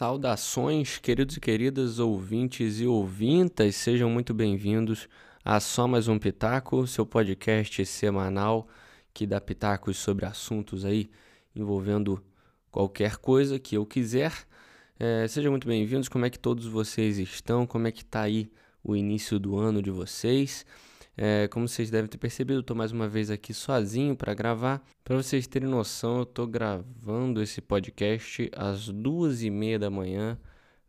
Saudações, queridos e queridas ouvintes e ouvintas, sejam muito bem-vindos a Só Mais Um Pitaco, seu podcast semanal que dá pitacos sobre assuntos aí envolvendo qualquer coisa que eu quiser. É, sejam muito bem-vindos, como é que todos vocês estão, como é que tá aí o início do ano de vocês. É, como vocês devem ter percebido, estou mais uma vez aqui sozinho para gravar. Para vocês terem noção, eu estou gravando esse podcast às duas e meia da manhã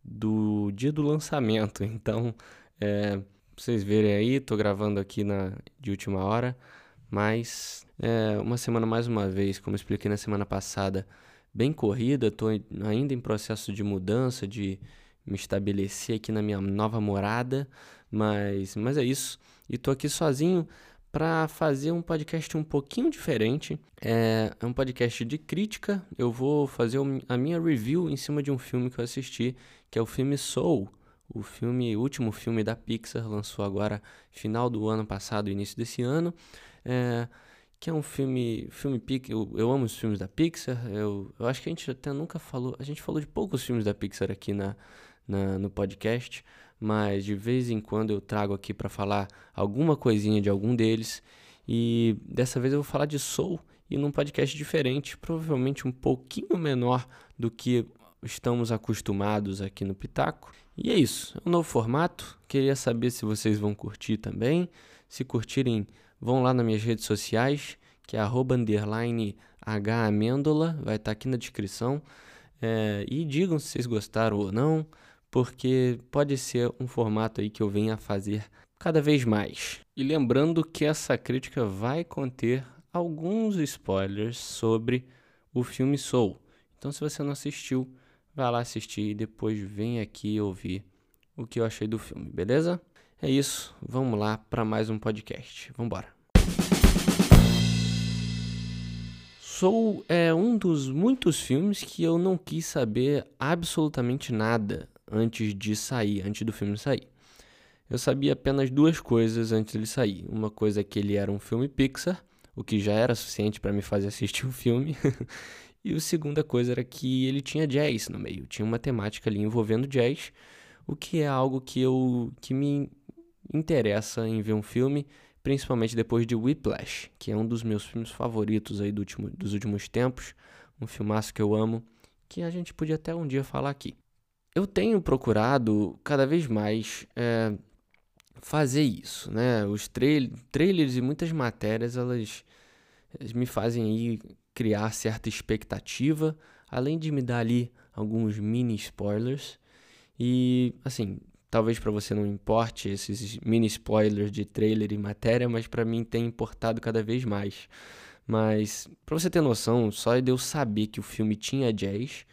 do dia do lançamento. Então, é, vocês verem aí, estou gravando aqui na, de última hora. Mas é, uma semana mais uma vez, como expliquei na semana passada, bem corrida. Estou ainda em processo de mudança, de me estabelecer aqui na minha nova morada. Mas, mas é isso e tô aqui sozinho para fazer um podcast um pouquinho diferente. É, é, um podcast de crítica. Eu vou fazer a minha review em cima de um filme que eu assisti, que é o filme Soul. O filme, o último filme da Pixar, lançou agora final do ano passado, início desse ano. É, que é um filme, filme eu, eu amo os filmes da Pixar. Eu, eu acho que a gente até nunca falou, a gente falou de poucos filmes da Pixar aqui na, na no podcast, mas de vez em quando eu trago aqui para falar alguma coisinha de algum deles. E dessa vez eu vou falar de Soul e num podcast diferente, provavelmente um pouquinho menor do que estamos acostumados aqui no Pitaco. E é isso, é um novo formato. Queria saber se vocês vão curtir também. Se curtirem, vão lá nas minhas redes sociais, que é underline hamêndola, vai estar tá aqui na descrição. É, e digam se vocês gostaram ou não porque pode ser um formato aí que eu venha a fazer cada vez mais. E lembrando que essa crítica vai conter alguns spoilers sobre o filme Soul. Então, se você não assistiu, vai lá assistir e depois vem aqui ouvir o que eu achei do filme, beleza? É isso, vamos lá para mais um podcast. Vamos embora. Soul é um dos muitos filmes que eu não quis saber absolutamente nada antes de sair, antes do filme sair. Eu sabia apenas duas coisas antes dele sair. Uma coisa é que ele era um filme Pixar, o que já era suficiente para me fazer assistir o filme. e a segunda coisa era que ele tinha jazz no meio, tinha uma temática ali envolvendo jazz, o que é algo que eu que me interessa em ver um filme, principalmente depois de Whiplash, que é um dos meus filmes favoritos aí do último, dos últimos tempos, um filmaço que eu amo, que a gente podia até um dia falar aqui eu tenho procurado cada vez mais é, fazer isso, né? Os trail trailers e muitas matérias, elas, elas, me fazem criar certa expectativa, além de me dar ali alguns mini spoilers. E, assim, talvez para você não importe esses mini spoilers de trailer e matéria, mas para mim tem importado cada vez mais. Mas, para você ter noção, só de eu saber que o filme tinha jazz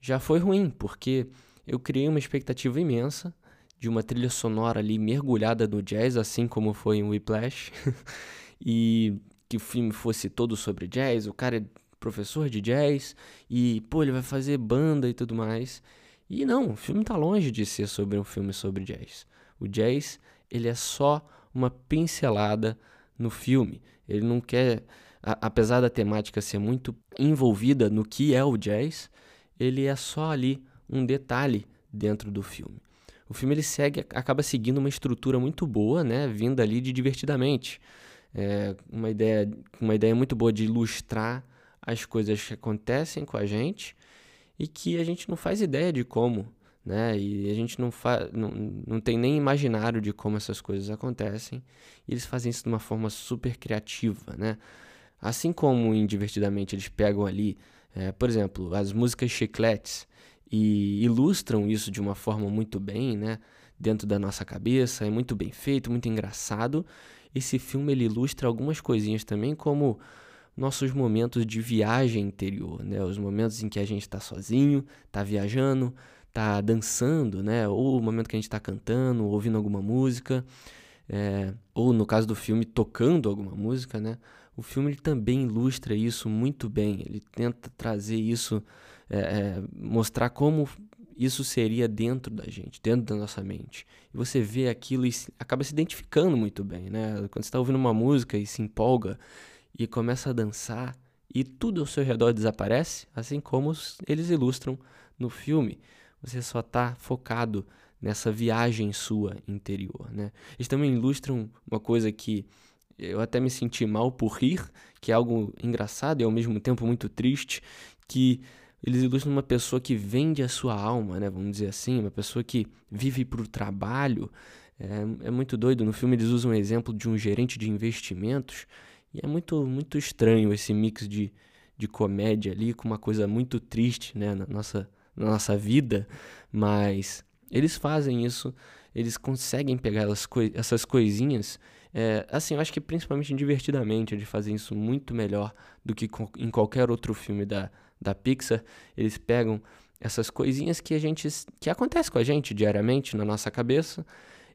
já foi ruim, porque eu criei uma expectativa imensa de uma trilha sonora ali mergulhada no jazz, assim como foi em Whiplash, e que o filme fosse todo sobre jazz, o cara é professor de jazz, e pô, ele vai fazer banda e tudo mais. E não, o filme tá longe de ser sobre um filme sobre jazz. O jazz, ele é só uma pincelada no filme. Ele não quer, a, apesar da temática ser muito envolvida no que é o jazz, ele é só ali um detalhe dentro do filme. O filme ele segue, acaba seguindo uma estrutura muito boa, né, vinda ali de divertidamente. É uma ideia, uma ideia muito boa de ilustrar as coisas que acontecem com a gente e que a gente não faz ideia de como, né? E a gente não, fa não, não tem nem imaginário de como essas coisas acontecem. E eles fazem isso de uma forma super criativa, né? Assim como em Divertidamente eles pegam ali, é, por exemplo, as músicas chicletes e ilustram isso de uma forma muito bem, né? Dentro da nossa cabeça, é muito bem feito, muito engraçado. Esse filme ele ilustra algumas coisinhas também, como nossos momentos de viagem interior, né? Os momentos em que a gente está sozinho, está viajando, está dançando, né? Ou o momento que a gente está cantando, ouvindo alguma música, é... ou no caso do filme tocando alguma música, né? O filme ele também ilustra isso muito bem. Ele tenta trazer isso é, é, mostrar como isso seria dentro da gente, dentro da nossa mente. E você vê aquilo e acaba se identificando muito bem, né? Quando você está ouvindo uma música e se empolga e começa a dançar e tudo ao seu redor desaparece, assim como eles ilustram no filme. você só está focado nessa viagem sua interior, né? Eles também ilustram uma coisa que eu até me senti mal por rir, que é algo engraçado e ao mesmo tempo muito triste, que eles ilustram uma pessoa que vende a sua alma, né? Vamos dizer assim, uma pessoa que vive para o trabalho. É, é muito doido. No filme eles usam o exemplo de um gerente de investimentos e é muito, muito estranho esse mix de, de comédia ali com uma coisa muito triste, né? Na nossa, na nossa vida, mas eles fazem isso, eles conseguem pegar essas coisinhas. É, assim, eu acho que principalmente divertidamente eles fazem isso muito melhor do que em qualquer outro filme da, da Pixar. Eles pegam essas coisinhas que a gente que acontece com a gente diariamente na nossa cabeça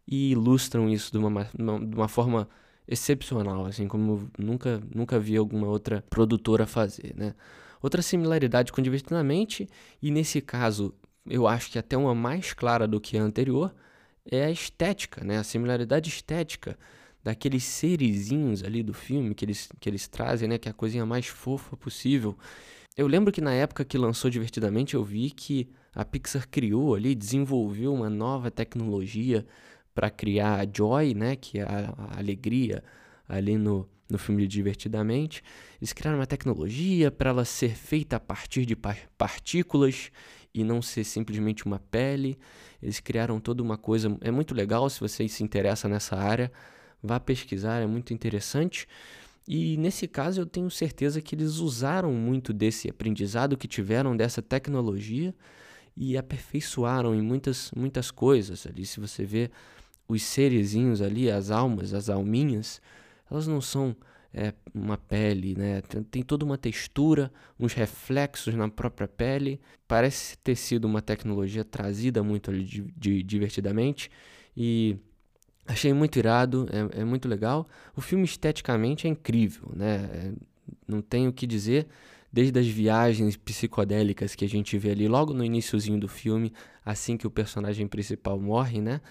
e ilustram isso de uma, de uma forma excepcional, assim como nunca nunca vi alguma outra produtora fazer, né? Outra similaridade com Divertidamente e nesse caso eu acho que até uma mais clara do que a anterior, é a estética, né? A similaridade estética daqueles serizinhos ali do filme que eles, que eles trazem, né? Que é a coisinha mais fofa possível. Eu lembro que na época que lançou Divertidamente, eu vi que a Pixar criou ali, desenvolveu uma nova tecnologia para criar a Joy, né? Que é a, a alegria ali no, no filme Divertidamente. Eles criaram uma tecnologia para ela ser feita a partir de partículas e não ser simplesmente uma pele. Eles criaram toda uma coisa. É muito legal se você se interessa nessa área. Vá pesquisar, é muito interessante. E nesse caso eu tenho certeza que eles usaram muito desse aprendizado que tiveram dessa tecnologia e aperfeiçoaram em muitas, muitas coisas ali. Se você vê os serezinhos ali, as almas, as alminhas, elas não são é, uma pele, né? Tem, tem, toda uma textura, uns reflexos na própria pele. Parece ter sido uma tecnologia trazida muito ali de, de, divertidamente e achei muito irado, é, é, muito legal. O filme esteticamente é incrível, né? É, não tenho o que dizer. Desde as viagens psicodélicas que a gente vê ali logo no iníciozinho do filme, assim que o personagem principal morre, né?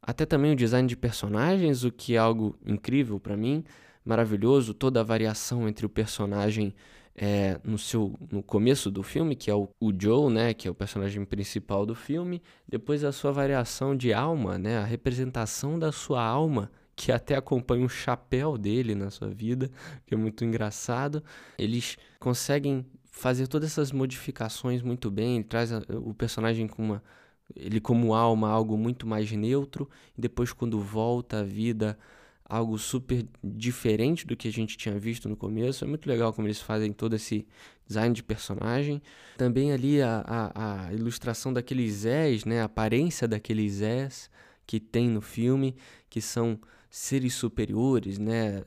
Até também o design de personagens, o que é algo incrível para mim maravilhoso, toda a variação entre o personagem é, no seu no começo do filme, que é o, o, Joe, né, que é o personagem principal do filme, depois a sua variação de alma, né, a representação da sua alma, que até acompanha o chapéu dele na sua vida, que é muito engraçado. Eles conseguem fazer todas essas modificações muito bem, ele traz a, o personagem com uma ele como alma algo muito mais neutro, e depois quando volta à vida algo super diferente do que a gente tinha visto no começo. É muito legal como eles fazem todo esse design de personagem. Também ali a, a, a ilustração daqueles Zés, né? a aparência daqueles Zés que tem no filme, que são seres superiores, né?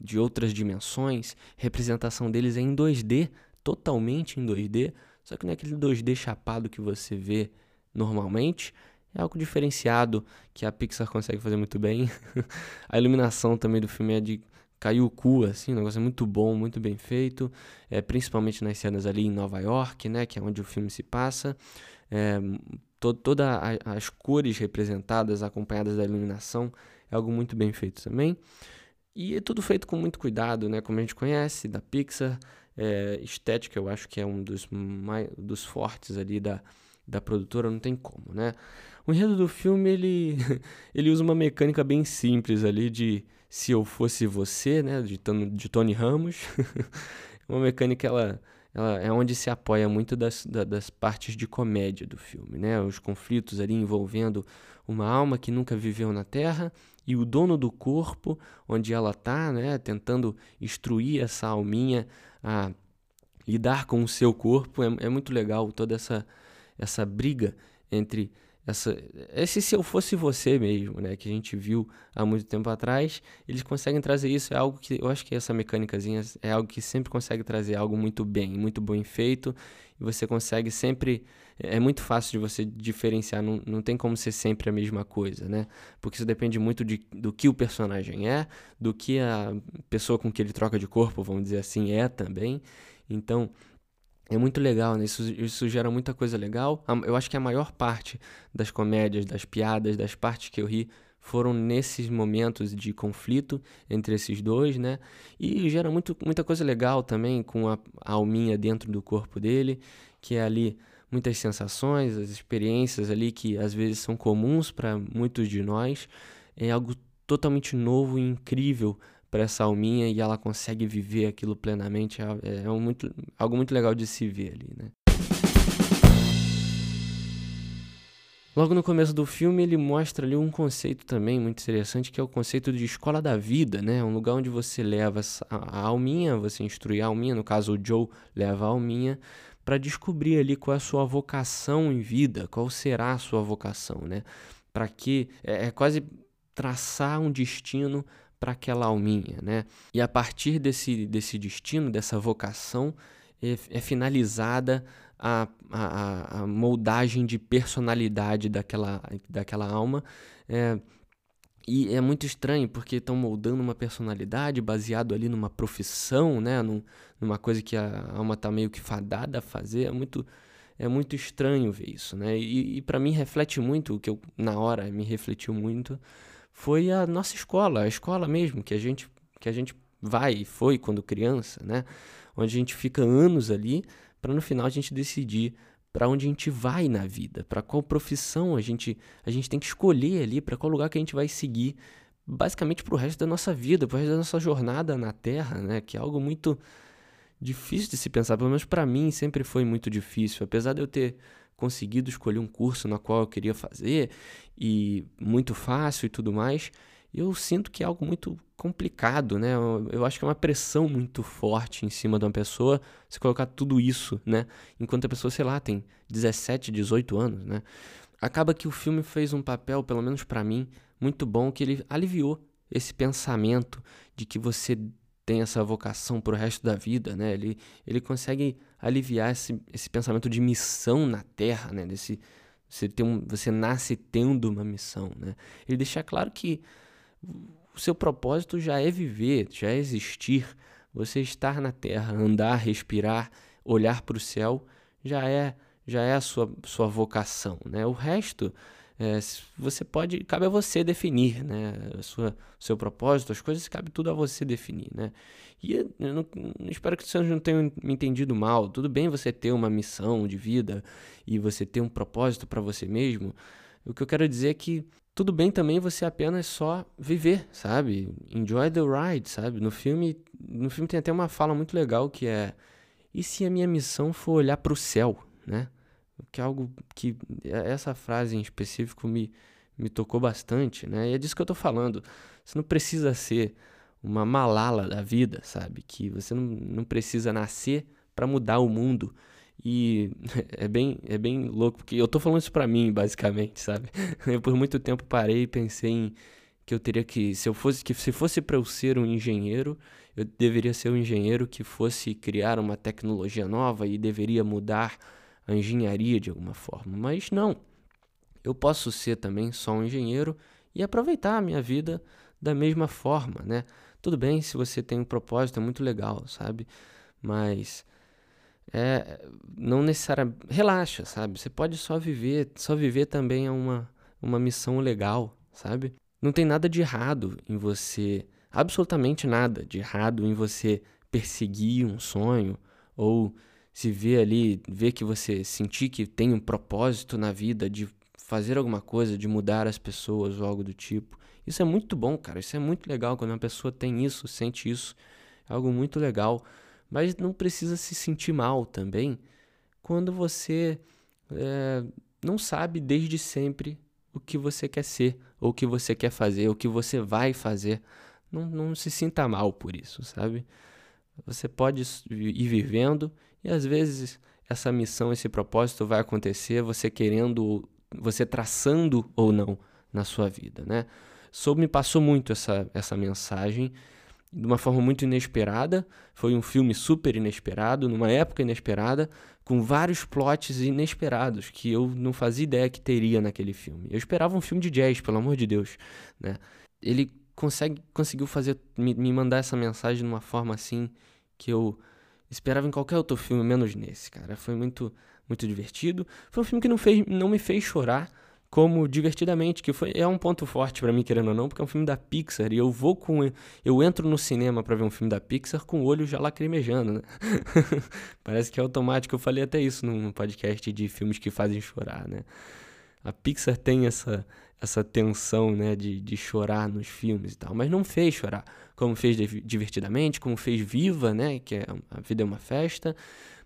de outras dimensões. Representação deles é em 2D, totalmente em 2D, só que não é aquele 2D chapado que você vê normalmente, é algo diferenciado que a Pixar consegue fazer muito bem. a iluminação também do filme é de cair o cu, assim, negócio é muito bom, muito bem feito, é, principalmente nas cenas ali em Nova York, né, que é onde o filme se passa. É, to todas as cores representadas, acompanhadas da iluminação, é algo muito bem feito também. E é tudo feito com muito cuidado, né, como a gente conhece da Pixar. É, estética, eu acho que é um dos, mais, dos fortes ali da, da produtora, não tem como, né? O enredo do filme, ele, ele usa uma mecânica bem simples ali de Se Eu Fosse Você, né, de, de Tony Ramos. uma mecânica, ela, ela é onde se apoia muito das, das partes de comédia do filme, né? Os conflitos ali envolvendo uma alma que nunca viveu na Terra e o dono do corpo, onde ela está, né, tentando instruir essa alminha a lidar com o seu corpo. É, é muito legal toda essa, essa briga entre essa, esse se eu fosse você mesmo, né, que a gente viu há muito tempo atrás, eles conseguem trazer isso, é algo que eu acho que essa mecânicazinha é algo que sempre consegue trazer algo muito bem, muito bem feito, e você consegue sempre, é muito fácil de você diferenciar, não, não tem como ser sempre a mesma coisa, né, porque isso depende muito de, do que o personagem é, do que a pessoa com que ele troca de corpo, vamos dizer assim, é também, então é muito legal, né? Isso, isso gera muita coisa legal. Eu acho que a maior parte das comédias, das piadas, das partes que eu ri foram nesses momentos de conflito entre esses dois, né? E gera muito, muita coisa legal também com a, a alminha dentro do corpo dele, que é ali muitas sensações, as experiências ali que às vezes são comuns para muitos de nós. É algo totalmente novo e incrível para essa alminha e ela consegue viver aquilo plenamente. É, é um muito, algo muito legal de se ver ali, né? Logo no começo do filme, ele mostra ali um conceito também muito interessante, que é o conceito de escola da vida, né? Um lugar onde você leva a alminha, você instrui a alminha, no caso o Joe leva a alminha, para descobrir ali qual é a sua vocação em vida, qual será a sua vocação, né? Para que é, é quase traçar um destino para aquela alminha, né? E a partir desse, desse destino, dessa vocação, é, é finalizada a, a, a, moldagem de personalidade daquela, daquela alma. É, e é muito estranho porque estão moldando uma personalidade baseado ali numa profissão, né? Num, numa coisa que a alma está meio que fadada a fazer. É muito, é muito estranho ver isso, né? E, e para mim reflete muito, o que eu, na hora me refletiu muito, foi a nossa escola, a escola mesmo, que a gente, que a gente vai e foi quando criança, né? Onde a gente fica anos ali para no final a gente decidir para onde a gente vai na vida, para qual profissão a gente a gente tem que escolher ali, para qual lugar que a gente vai seguir, basicamente para o resto da nossa vida, para o resto da nossa jornada na Terra, né? Que é algo muito difícil de se pensar, pelo menos para mim sempre foi muito difícil, apesar de eu ter conseguido escolher um curso na qual eu queria fazer e muito fácil e tudo mais, eu sinto que é algo muito complicado, né? Eu, eu, acho que é uma pressão muito forte em cima de uma pessoa se colocar tudo isso, né? Enquanto a pessoa, sei lá, tem 17, 18 anos, né? Acaba que o filme fez um papel, pelo menos para mim, muito bom, que ele aliviou esse pensamento de que você tem essa vocação pro resto da vida, né? Ele, ele consegue aliviar esse, esse pensamento de missão na Terra, né? Desse, você, tem um, você nasce tendo uma missão, né? Ele deixa claro que o seu propósito já é viver, já é existir. Você estar na Terra, andar, respirar, olhar para o céu, já é já é a sua, sua vocação, né? O resto é, você pode, cabe a você definir, né? A sua, seu propósito, as coisas, cabe tudo a você definir, né? E eu não, espero que vocês não tenham me entendido mal. Tudo bem você ter uma missão de vida e você ter um propósito para você mesmo. O que eu quero dizer é que tudo bem também você apenas só viver, sabe? Enjoy the ride, sabe? No filme, no filme tem até uma fala muito legal que é: e se a minha missão for olhar para o céu, né? Que é algo que é, essa frase em específico me, me tocou bastante, né? E é disso que eu tô falando. Você não precisa ser uma malala da vida, sabe? Que você não, não precisa nascer para mudar o mundo. E é bem, é bem louco, porque eu tô falando isso pra mim, basicamente, sabe? Eu por muito tempo parei e pensei em que eu teria que, se eu fosse, que se fosse para eu ser um engenheiro, eu deveria ser um engenheiro que fosse criar uma tecnologia nova e deveria mudar a engenharia de alguma forma. Mas não. Eu posso ser também só um engenheiro e aproveitar a minha vida da mesma forma, né? Tudo bem se você tem um propósito, é muito legal, sabe? Mas é, não necessariamente relaxa, sabe? Você pode só viver, só viver também é uma uma missão legal, sabe? Não tem nada de errado em você, absolutamente nada de errado em você perseguir um sonho ou se ver ali, ver que você sentir que tem um propósito na vida de fazer alguma coisa, de mudar as pessoas ou algo do tipo. Isso é muito bom, cara. Isso é muito legal quando uma pessoa tem isso, sente isso. É algo muito legal. Mas não precisa se sentir mal também quando você é, não sabe desde sempre o que você quer ser, ou o que você quer fazer, o que você vai fazer. Não, não se sinta mal por isso, sabe? Você pode ir vivendo e às vezes essa missão, esse propósito vai acontecer você querendo, você traçando ou não na sua vida, né? Sob me passou muito essa, essa mensagem de uma forma muito inesperada. Foi um filme super inesperado, numa época inesperada, com vários plots inesperados que eu não fazia ideia que teria naquele filme. Eu esperava um filme de jazz, pelo amor de Deus, né? Ele consegue, conseguiu fazer me, me mandar essa mensagem de uma forma assim que eu esperava em qualquer outro filme, menos nesse, cara. Foi muito, muito divertido. Foi um filme que não, fez, não me fez chorar, como Divertidamente, que foi, é um ponto forte para mim, querendo ou não, porque é um filme da Pixar e eu vou com. Eu entro no cinema para ver um filme da Pixar com o olho já lacrimejando, né? Parece que é automático. Eu falei até isso num podcast de filmes que fazem chorar, né? A Pixar tem essa, essa tensão, né, de, de chorar nos filmes e tal, mas não fez chorar, como fez Divertidamente, como fez Viva, né, que é A Vida é uma Festa,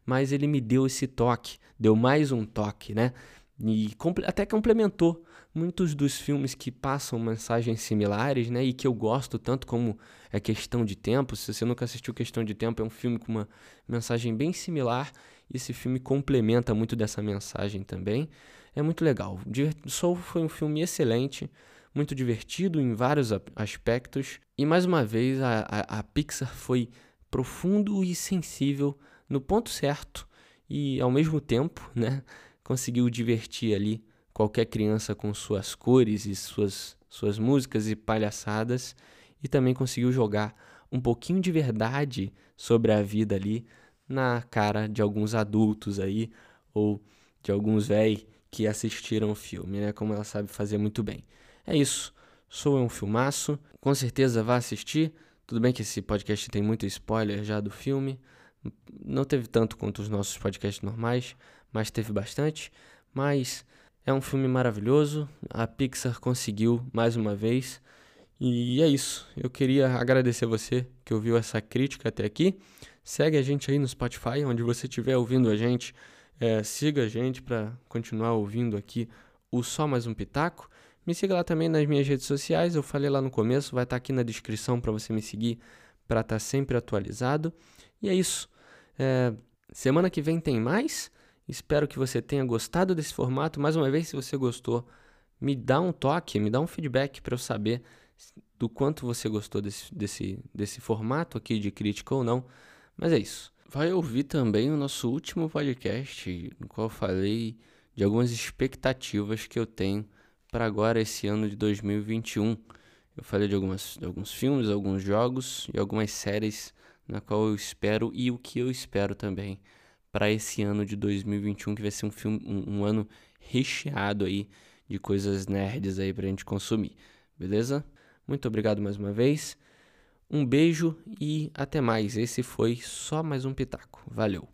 mas ele me deu esse toque, deu mais um toque, né? e até complementou muitos dos filmes que passam mensagens similares, né, e que eu gosto tanto como é Questão de Tempo. Se você nunca assistiu Questão de Tempo, é um filme com uma mensagem bem similar. E esse filme complementa muito dessa mensagem também. É muito legal. Soul foi um filme excelente, muito divertido em vários aspectos. E mais uma vez a, a, a Pixar foi profundo e sensível no ponto certo e ao mesmo tempo, né? conseguiu divertir ali qualquer criança com suas cores e suas, suas músicas e palhaçadas e também conseguiu jogar um pouquinho de verdade sobre a vida ali na cara de alguns adultos aí ou de alguns véi que assistiram o filme, né? Como ela sabe fazer muito bem. É isso. Sou um filmaço. Com certeza vá assistir. Tudo bem que esse podcast tem muito spoiler já do filme. Não teve tanto quanto os nossos podcasts normais, mas teve bastante. Mas é um filme maravilhoso. A Pixar conseguiu mais uma vez. E é isso. Eu queria agradecer você que ouviu essa crítica até aqui. Segue a gente aí no Spotify, onde você estiver ouvindo a gente. É, siga a gente para continuar ouvindo aqui o Só Mais Um Pitaco. Me siga lá também nas minhas redes sociais. Eu falei lá no começo, vai estar tá aqui na descrição para você me seguir para estar tá sempre atualizado. E é isso. É, semana que vem tem mais. Espero que você tenha gostado desse formato. Mais uma vez, se você gostou, me dá um toque, me dá um feedback para eu saber do quanto você gostou desse, desse, desse formato aqui de crítica ou não. Mas é isso. Vai ouvir também o nosso último podcast, no qual eu falei de algumas expectativas que eu tenho para agora, esse ano de 2021. Eu falei de, algumas, de alguns filmes, alguns jogos e algumas séries na qual eu espero e o que eu espero também para esse ano de 2021, que vai ser um, filme, um, um ano recheado aí de coisas nerds aí pra gente consumir, beleza? Muito obrigado mais uma vez. Um beijo e até mais. Esse foi só mais um pitaco. Valeu.